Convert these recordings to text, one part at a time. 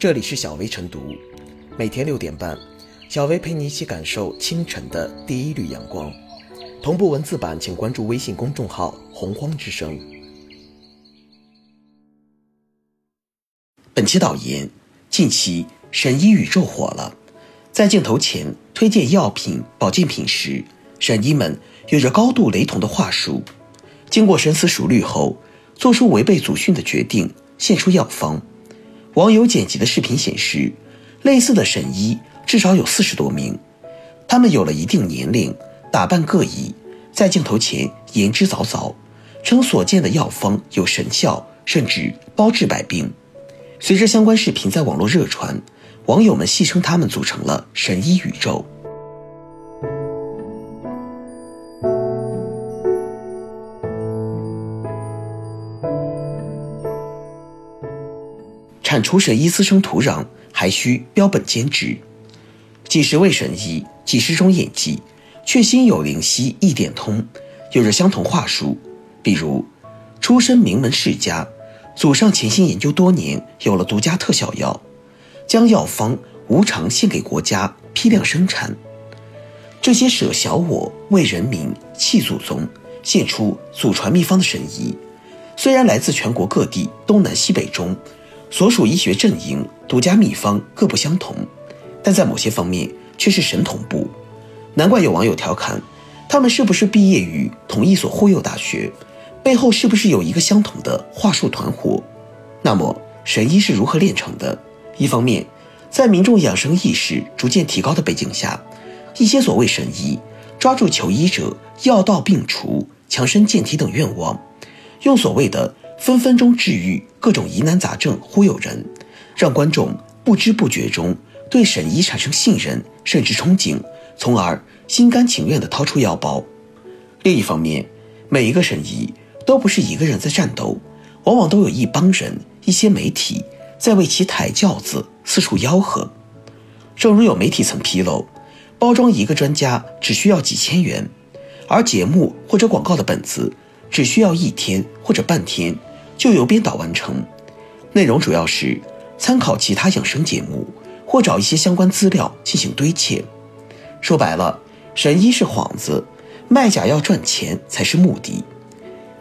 这里是小薇晨读，每天六点半，小薇陪你一起感受清晨的第一缕阳光。同步文字版，请关注微信公众号“洪荒之声”。本期导言：近期神医宇宙火了，在镜头前推荐药品、保健品时，神医们有着高度雷同的话术。经过深思熟虑后，做出违背祖训的决定，献出药方。网友剪辑的视频显示，类似的神医至少有四十多名，他们有了一定年龄，打扮各异，在镜头前言之凿凿，称所见的药方有神效，甚至包治百病。随着相关视频在网络热传，网友们戏称他们组成了神医宇宙。产出神医滋生土壤，还需标本兼治。几十位神医，几十种演技，却心有灵犀一点通，有着相同话术。比如，出身名门世家，祖上潜心研究多年，有了独家特效药，将药方无偿献给国家，批量生产。这些舍小我为人民、弃祖宗、献出祖传秘方的神医，虽然来自全国各地，东南西北中。所属医学阵营独家秘方各不相同，但在某些方面却是神同步。难怪有网友调侃，他们是不是毕业于同一所忽悠大学？背后是不是有一个相同的话术团伙？那么神医是如何炼成的？一方面，在民众养生意识逐渐提高的背景下，一些所谓神医抓住求医者药到病除、强身健体等愿望，用所谓的。分分钟治愈各种疑难杂症，忽悠人，让观众不知不觉中对沈医产生信任，甚至憧憬，从而心甘情愿地掏出腰包。另一方面，每一个沈医都不是一个人在战斗，往往都有一帮人、一些媒体在为其抬轿子，四处吆喝。正如有媒体曾披露，包装一个专家只需要几千元，而节目或者广告的本子只需要一天或者半天。就由编导完成，内容主要是参考其他养生节目，或找一些相关资料进行堆砌。说白了，神医是幌子，卖假药赚钱才是目的。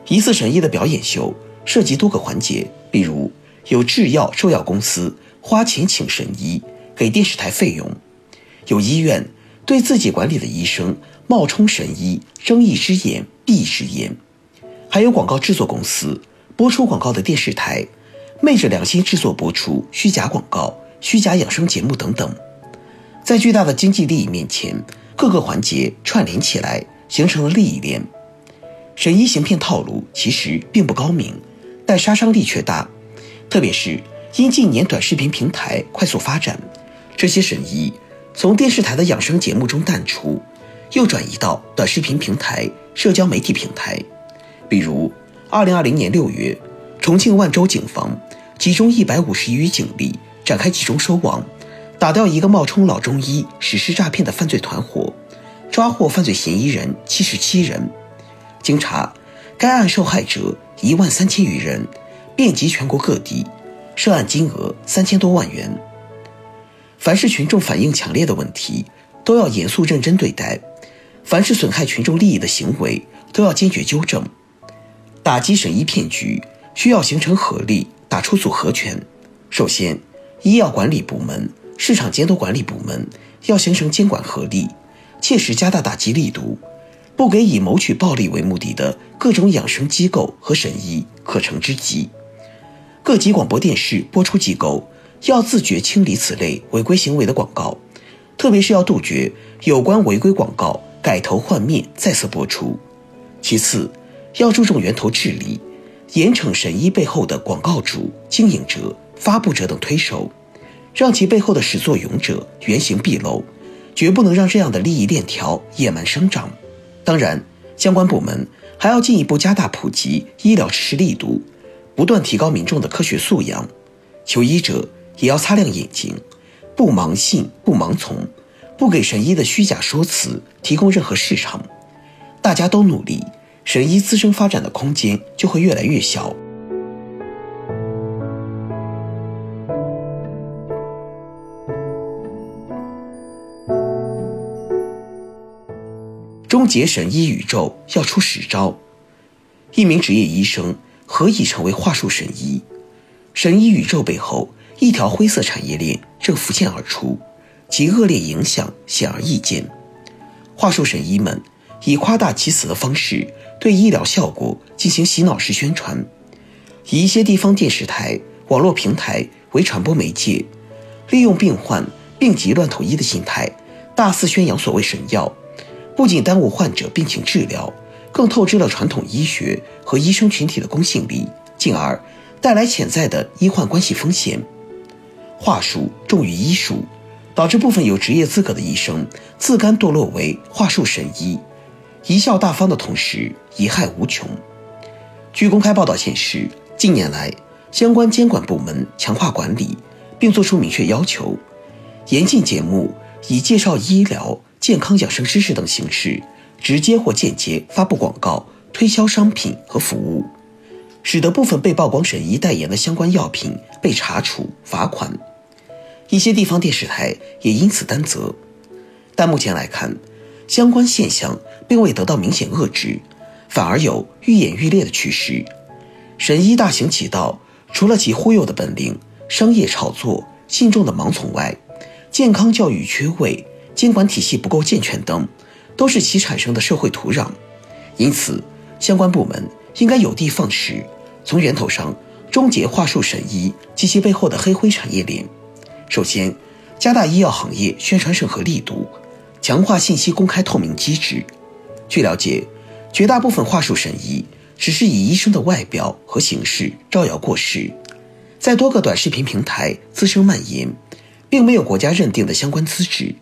一次神医的表演秀涉及多个环节，比如有制药售药公司花钱请神医给电视台费用，有医院对自己管理的医生冒充神医睁一只眼闭一只眼，还有广告制作公司。播出广告的电视台，昧着良心制作播出虚假广告、虚假养生节目等等，在巨大的经济利益面前，各个环节串联起来，形成了利益链。神医行骗套路其实并不高明，但杀伤力却大。特别是因近年短视频平台快速发展，这些神医从电视台的养生节目中淡出，又转移到短视频平台、社交媒体平台，比如。二零二零年六月，重庆万州警方集中一百五十余警力展开集中收网，打掉一个冒充老中医实施诈骗的犯罪团伙，抓获犯罪嫌疑人七十七人。经查，该案受害者一万三千余人，遍及全国各地，涉案金额三千多万元。凡是群众反映强烈的问题，都要严肃认真对待；凡是损害群众利益的行为，都要坚决纠正。打击神医骗局需要形成合力，打出组合拳。首先，医药管理部门、市场监督管理部门要形成监管合力，切实加大打击力度，不给以谋取暴利为目的的各种养生机构和神医可乘之机。各级广播电视播出机构要自觉清理此类违规行为的广告，特别是要杜绝有关违规广告改头换面再次播出。其次，要注重源头治理，严惩神医背后的广告主、经营者、发布者等推手，让其背后的始作俑者原形毕露，绝不能让这样的利益链条野蛮生长。当然，相关部门还要进一步加大普及医疗知识力度，不断提高民众的科学素养。求医者也要擦亮眼睛，不盲信、不盲从，不给神医的虚假说辞提供任何市场。大家都努力。神医自身发展的空间就会越来越小。终结神医宇宙要出实招。一名职业医生何以成为话术神医？神医宇宙背后一条灰色产业链正浮现而出其恶劣影响显而易见。话术神医们以夸大其词的方式对医疗效果进行洗脑式宣传，以一些地方电视台、网络平台为传播媒介，利用病患病急乱投医的心态，大肆宣扬所谓神药，不仅耽误患者病情治疗，更透支了传统医学和医生群体的公信力，进而带来潜在的医患关系风险。话术重于医术。导致部分有职业资格的医生自甘堕落为话术神医，贻笑大方的同时贻害无穷。据公开报道显示，近年来相关监管部门强化管理，并作出明确要求，严禁节目以介绍医疗、健康养生知识等形式直接或间接发布广告、推销商品和服务，使得部分被曝光神医代言的相关药品被查处罚款。一些地方电视台也因此担责，但目前来看，相关现象并未得到明显遏制，反而有愈演愈烈的趋势。神医大行其道，除了其忽悠的本领、商业炒作、信众的盲从外，健康教育缺位、监管体系不够健全等，都是其产生的社会土壤。因此，相关部门应该有的放矢，从源头上终结话术神医及其背后的黑灰产业链。首先，加大医药行业宣传审核力度，强化信息公开透明机制。据了解，绝大部分话术审医只是以医生的外表和形式招摇过市，在多个短视频平台滋生蔓延，并没有国家认定的相关资质。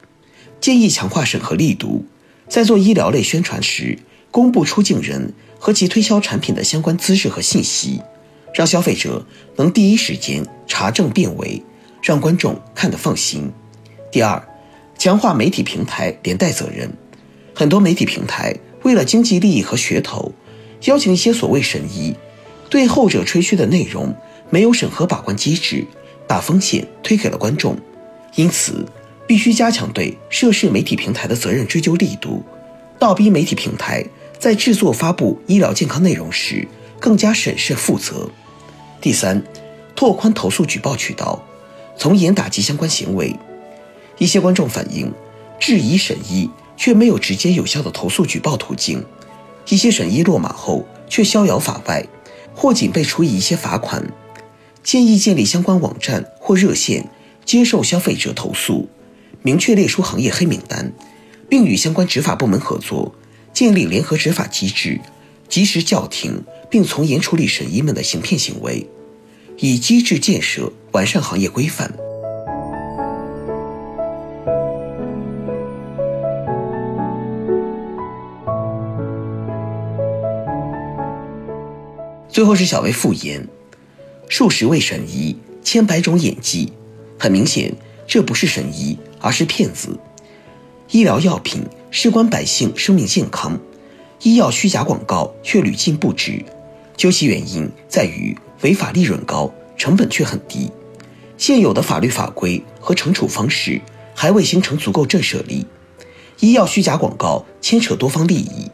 建议强化审核力度，在做医疗类宣传时，公布出境人和其推销产品的相关资质和信息，让消费者能第一时间查证辨伪。让观众看得放心。第二，强化媒体平台连带责任。很多媒体平台为了经济利益和噱头，邀请一些所谓神医，对后者吹嘘的内容没有审核把关机制，把风险推给了观众。因此，必须加强对涉事媒体平台的责任追究力度，倒逼媒体平台在制作发布医疗健康内容时更加审慎负责。第三，拓宽投诉举报渠道。从严打击相关行为。一些观众反映，质疑审医却没有直接有效的投诉举报途径；一些审医落马后却逍遥法外，或仅被处以一些罚款。建议建立相关网站或热线，接受消费者投诉，明确列出行业黑名单，并与相关执法部门合作，建立联合执法机制，及时叫停并从严处理审医们的行骗行为。以机制建设完善行业规范。最后是小薇复言：数十位神医，千百种演技，很明显，这不是神医，而是骗子。医疗药品事关百姓生命健康，医药虚假广告却屡禁不止，究其原因在于。违法利润高，成本却很低，现有的法律法规和惩处方式还未形成足够震慑力。医药虚假广告牵扯多方利益，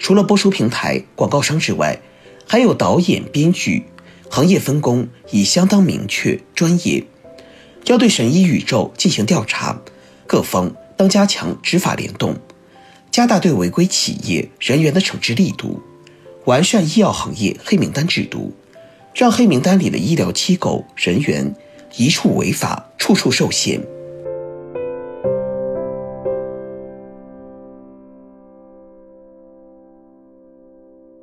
除了播出平台、广告商之外，还有导演、编剧，行业分工已相当明确专业。要对神医宇宙进行调查，各方当加强执法联动，加大对违规企业人员的惩治力度，完善医药行业黑名单制度。让黑名单里的医疗机构人员一处违法，处处受限。